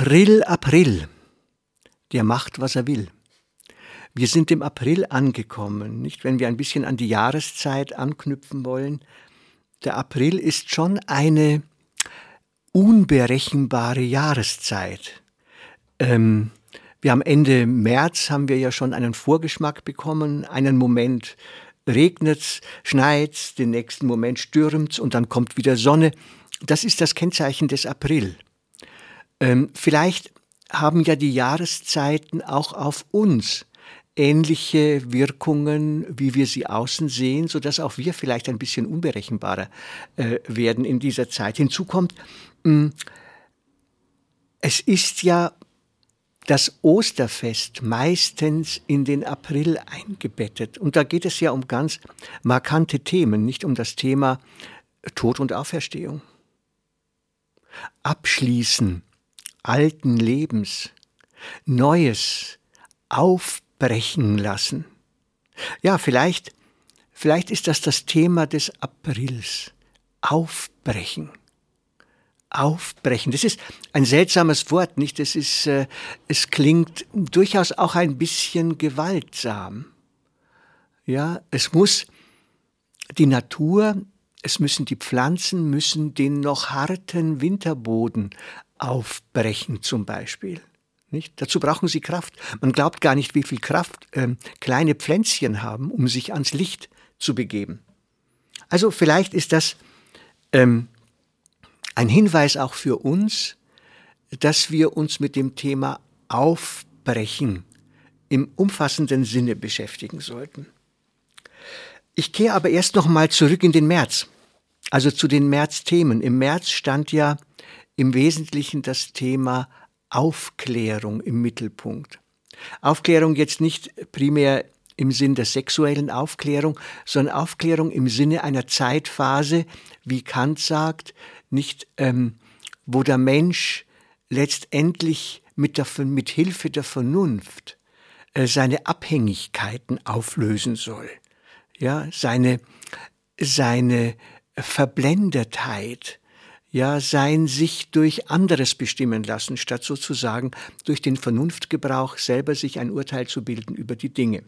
April, April, der macht, was er will. Wir sind im April angekommen, nicht? Wenn wir ein bisschen an die Jahreszeit anknüpfen wollen. Der April ist schon eine unberechenbare Jahreszeit. Ähm, wir haben Ende März haben wir ja schon einen Vorgeschmack bekommen. Einen Moment regnet's, schneit's, den nächsten Moment stürmt's und dann kommt wieder Sonne. Das ist das Kennzeichen des April. Ähm, vielleicht haben ja die Jahreszeiten auch auf uns ähnliche Wirkungen, wie wir sie außen sehen, so dass auch wir vielleicht ein bisschen unberechenbarer äh, werden in dieser Zeit. Hinzu kommt, mh, hm, es ist ja das Osterfest meistens in den April eingebettet. Und da geht es ja um ganz markante Themen, nicht um das Thema Tod und Auferstehung. Abschließen alten Lebens, Neues aufbrechen lassen. Ja, vielleicht, vielleicht ist das das Thema des Aprils. Aufbrechen. Aufbrechen. Das ist ein seltsames Wort, nicht? Es ist, äh, es klingt durchaus auch ein bisschen gewaltsam. Ja, es muss die Natur, es müssen die Pflanzen müssen den noch harten Winterboden aufbrechen zum Beispiel. Nicht? Dazu brauchen sie Kraft. Man glaubt gar nicht, wie viel Kraft ähm, kleine Pflänzchen haben, um sich ans Licht zu begeben. Also vielleicht ist das ähm, ein Hinweis auch für uns, dass wir uns mit dem Thema Aufbrechen im umfassenden Sinne beschäftigen sollten. Ich kehre aber erst noch mal zurück in den März, also zu den Märzthemen. Im März stand ja im Wesentlichen das Thema Aufklärung im Mittelpunkt. Aufklärung jetzt nicht primär im Sinn der sexuellen Aufklärung, sondern Aufklärung im Sinne einer Zeitphase, wie Kant sagt, nicht, ähm, wo der Mensch letztendlich mit, der, mit Hilfe der Vernunft äh, seine Abhängigkeiten auflösen soll, ja, seine, seine Verblendetheit, ja sein sich durch anderes bestimmen lassen, statt sozusagen durch den Vernunftgebrauch selber sich ein Urteil zu bilden über die Dinge.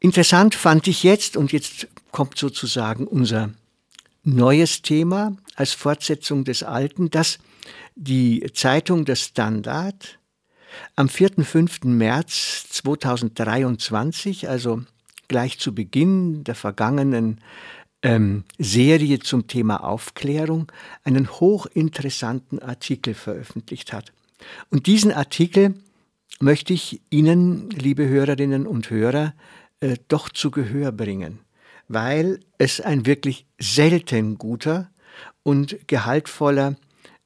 Interessant fand ich jetzt, und jetzt kommt sozusagen unser neues Thema als Fortsetzung des alten, dass die Zeitung Der Standard am 4. 5. März 2023, also gleich zu Beginn der vergangenen ähm, Serie zum Thema Aufklärung einen hochinteressanten Artikel veröffentlicht hat. Und diesen Artikel möchte ich Ihnen, liebe Hörerinnen und Hörer, äh, doch zu Gehör bringen, weil es ein wirklich selten guter und gehaltvoller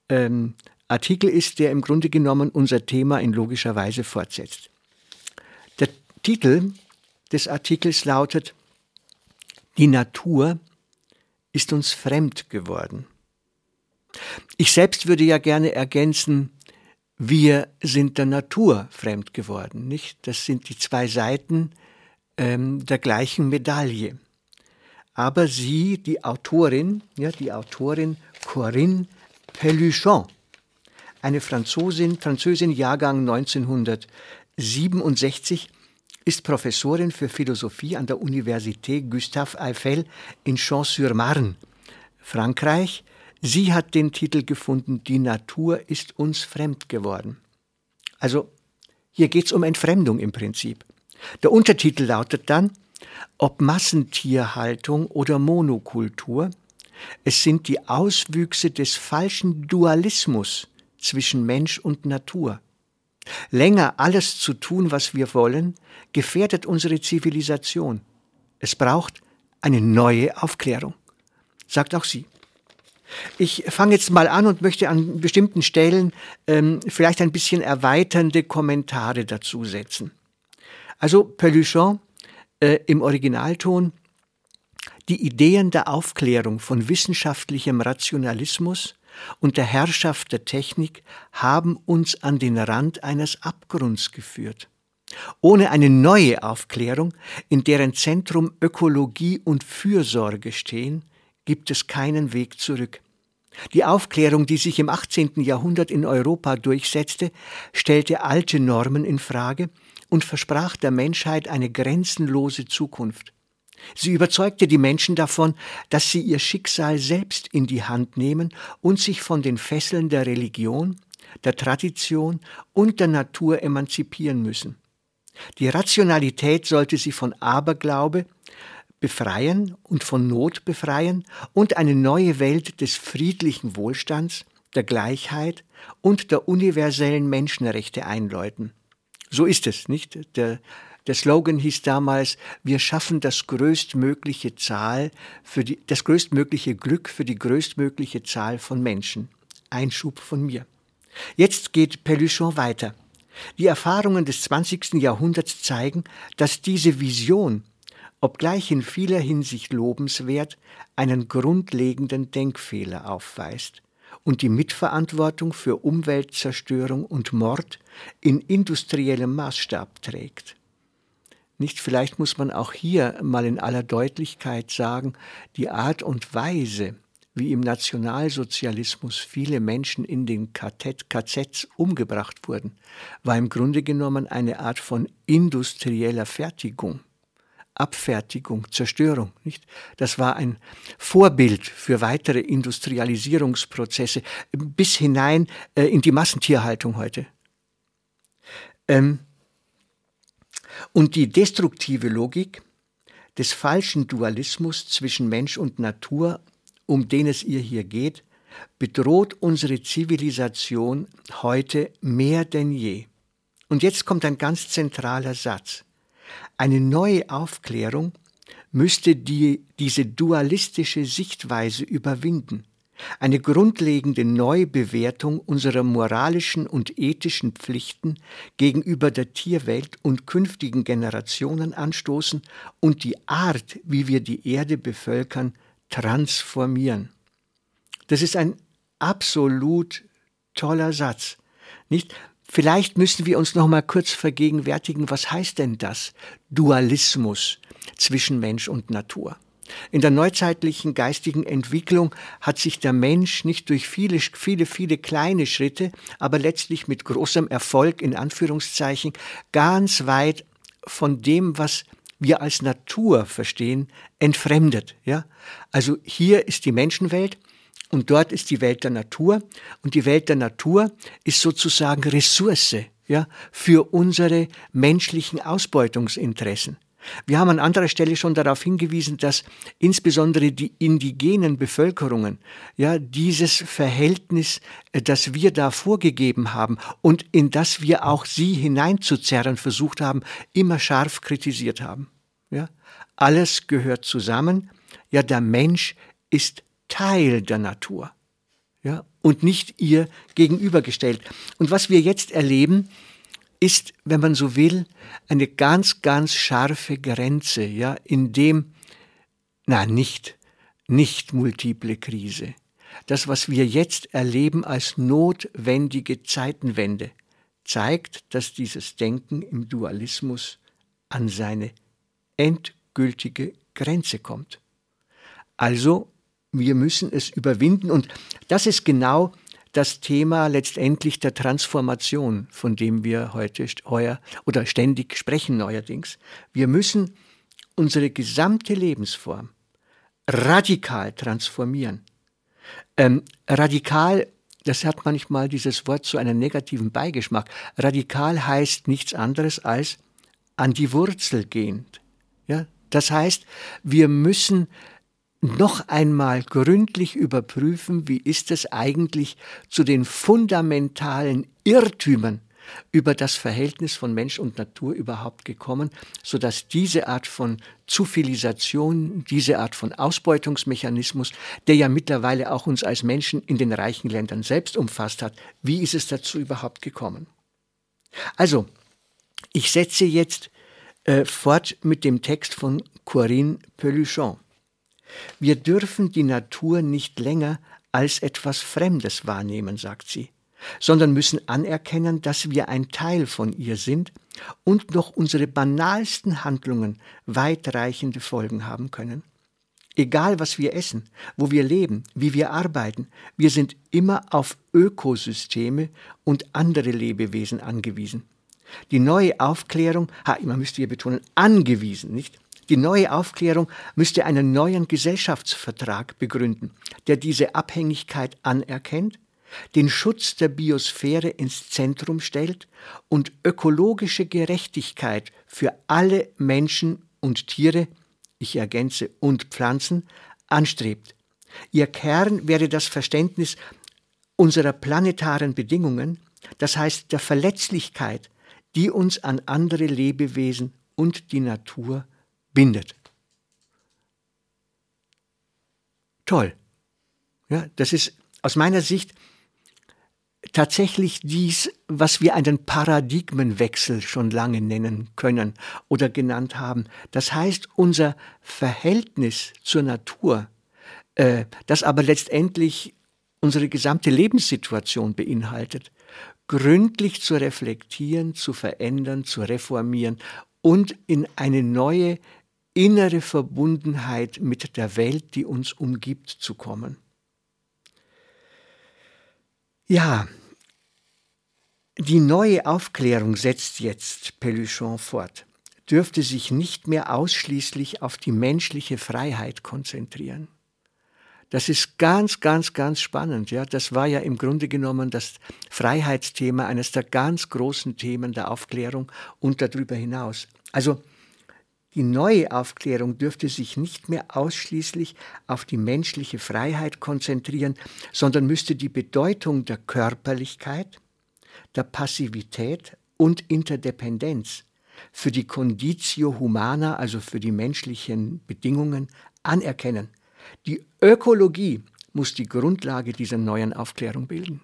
ähm, Artikel ist, der im Grunde genommen unser Thema in logischer Weise fortsetzt. Der Titel des Artikels lautet Die Natur ist uns fremd geworden. Ich selbst würde ja gerne ergänzen, wir sind der Natur fremd geworden, nicht? Das sind die zwei Seiten ähm, der gleichen Medaille. Aber sie, die Autorin, ja, die Autorin Corinne Peluchon, eine Franzosin, Französin, Jahrgang 1967, ist Professorin für Philosophie an der Université Gustave Eiffel in Champs-sur-Marne, Frankreich. Sie hat den Titel gefunden, Die Natur ist uns fremd geworden. Also hier geht es um Entfremdung im Prinzip. Der Untertitel lautet dann, ob Massentierhaltung oder Monokultur, es sind die Auswüchse des falschen Dualismus zwischen Mensch und Natur. Länger alles zu tun, was wir wollen, gefährdet unsere Zivilisation. Es braucht eine neue Aufklärung. sagt auch sie. Ich fange jetzt mal an und möchte an bestimmten Stellen ähm, vielleicht ein bisschen erweiternde Kommentare dazu setzen. Also Peluchon äh, im Originalton, die Ideen der Aufklärung von wissenschaftlichem Rationalismus und der Herrschaft der Technik haben uns an den Rand eines Abgrunds geführt. Ohne eine neue Aufklärung, in deren Zentrum Ökologie und Fürsorge stehen, gibt es keinen Weg zurück. Die Aufklärung, die sich im 18. Jahrhundert in Europa durchsetzte, stellte alte Normen in Frage und versprach der Menschheit eine grenzenlose Zukunft. Sie überzeugte die Menschen davon, dass sie ihr Schicksal selbst in die Hand nehmen und sich von den Fesseln der Religion, der Tradition und der Natur emanzipieren müssen. Die Rationalität sollte sie von Aberglaube befreien und von Not befreien und eine neue Welt des friedlichen Wohlstands, der Gleichheit und der universellen Menschenrechte einläuten. So ist es, nicht? Der, der Slogan hieß damals, wir schaffen das größtmögliche Zahl für die, das größtmögliche Glück für die größtmögliche Zahl von Menschen. Einschub von mir. Jetzt geht Peluchon weiter. Die Erfahrungen des 20. Jahrhunderts zeigen, dass diese Vision, obgleich in vieler Hinsicht lobenswert, einen grundlegenden Denkfehler aufweist und die Mitverantwortung für Umweltzerstörung und Mord in industriellem Maßstab trägt. Nicht vielleicht muss man auch hier mal in aller Deutlichkeit sagen, die Art und Weise, wie im Nationalsozialismus viele Menschen in den KZs umgebracht wurden, war im Grunde genommen eine Art von industrieller Fertigung. Abfertigung, Zerstörung, nicht? Das war ein Vorbild für weitere Industrialisierungsprozesse bis hinein äh, in die Massentierhaltung heute. Ähm, und die destruktive Logik des falschen Dualismus zwischen Mensch und Natur, um den es ihr hier geht, bedroht unsere Zivilisation heute mehr denn je. Und jetzt kommt ein ganz zentraler Satz. Eine neue Aufklärung müsste die, diese dualistische Sichtweise überwinden eine grundlegende Neubewertung unserer moralischen und ethischen Pflichten gegenüber der Tierwelt und künftigen Generationen anstoßen und die Art, wie wir die Erde bevölkern, transformieren. Das ist ein absolut toller Satz. Nicht? Vielleicht müssen wir uns noch mal kurz vergegenwärtigen, was heißt denn das? Dualismus zwischen Mensch und Natur. In der neuzeitlichen geistigen Entwicklung hat sich der Mensch nicht durch viele, viele, viele kleine Schritte, aber letztlich mit großem Erfolg in Anführungszeichen ganz weit von dem, was wir als Natur verstehen, entfremdet. Ja? Also hier ist die Menschenwelt und dort ist die Welt der Natur und die Welt der Natur ist sozusagen Ressource ja, für unsere menschlichen Ausbeutungsinteressen. Wir haben an anderer Stelle schon darauf hingewiesen, dass insbesondere die indigenen Bevölkerungen ja dieses Verhältnis, äh, das wir da vorgegeben haben und in das wir auch sie hineinzuzerren versucht haben, immer scharf kritisiert haben. Ja, alles gehört zusammen. Ja, der Mensch ist Teil der Natur. Ja, und nicht ihr gegenübergestellt. Und was wir jetzt erleben, ist, wenn man so will, eine ganz, ganz scharfe Grenze, ja, in dem, na, nicht, nicht multiple Krise. Das, was wir jetzt erleben als notwendige Zeitenwende, zeigt, dass dieses Denken im Dualismus an seine endgültige Grenze kommt. Also, wir müssen es überwinden und das ist genau das Thema letztendlich der Transformation, von dem wir heute heuer oder ständig sprechen neuerdings. Wir müssen unsere gesamte Lebensform radikal transformieren. Ähm, radikal, das hat manchmal dieses Wort zu einem negativen Beigeschmack. Radikal heißt nichts anderes als an die Wurzel gehend. Ja, das heißt, wir müssen noch einmal gründlich überprüfen, wie ist es eigentlich zu den fundamentalen Irrtümern, über das Verhältnis von Mensch und Natur überhaupt gekommen, sodass diese Art von Zufilisation, diese Art von Ausbeutungsmechanismus, der ja mittlerweile auch uns als Menschen in den reichen Ländern selbst umfasst hat, wie ist es dazu überhaupt gekommen? Also, ich setze jetzt äh, fort mit dem Text von Corinne Peluchon. Wir dürfen die Natur nicht länger als etwas Fremdes wahrnehmen, sagt sie, sondern müssen anerkennen, dass wir ein Teil von ihr sind und noch unsere banalsten Handlungen weitreichende Folgen haben können. Egal was wir essen, wo wir leben, wie wir arbeiten, wir sind immer auf Ökosysteme und andere Lebewesen angewiesen. Die neue Aufklärung, ha, man müsste hier betonen, angewiesen, nicht? Die neue Aufklärung müsste einen neuen Gesellschaftsvertrag begründen, der diese Abhängigkeit anerkennt, den Schutz der Biosphäre ins Zentrum stellt und ökologische Gerechtigkeit für alle Menschen und Tiere, ich ergänze und Pflanzen, anstrebt. Ihr Kern wäre das Verständnis unserer planetaren Bedingungen, das heißt der Verletzlichkeit, die uns an andere Lebewesen und die Natur bindet. Toll. Ja, das ist aus meiner Sicht tatsächlich dies, was wir einen Paradigmenwechsel schon lange nennen können oder genannt haben. Das heißt, unser Verhältnis zur Natur, äh, das aber letztendlich unsere gesamte Lebenssituation beinhaltet, gründlich zu reflektieren, zu verändern, zu reformieren und in eine neue innere Verbundenheit mit der Welt, die uns umgibt, zu kommen. Ja, die neue Aufklärung setzt jetzt Peluchon fort, dürfte sich nicht mehr ausschließlich auf die menschliche Freiheit konzentrieren. Das ist ganz, ganz, ganz spannend. Ja, das war ja im Grunde genommen das Freiheitsthema, eines der ganz großen Themen der Aufklärung und darüber hinaus. Also die neue Aufklärung dürfte sich nicht mehr ausschließlich auf die menschliche Freiheit konzentrieren, sondern müsste die Bedeutung der Körperlichkeit, der Passivität und Interdependenz für die Conditio Humana, also für die menschlichen Bedingungen, anerkennen die Ökologie muss die Grundlage dieser neuen Aufklärung bilden.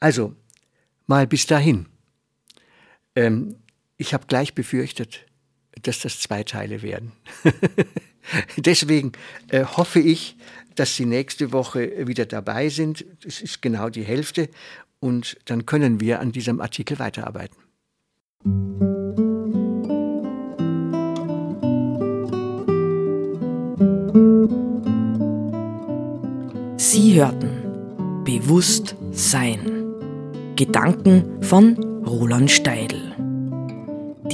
Also, mal bis dahin. Ähm, ich habe gleich befürchtet, dass das zwei Teile werden. Deswegen äh, hoffe ich, dass Sie nächste Woche wieder dabei sind. Es ist genau die Hälfte und dann können wir an diesem Artikel weiterarbeiten. Sie hörten Bewusst Sein. Gedanken von Roland Steidl.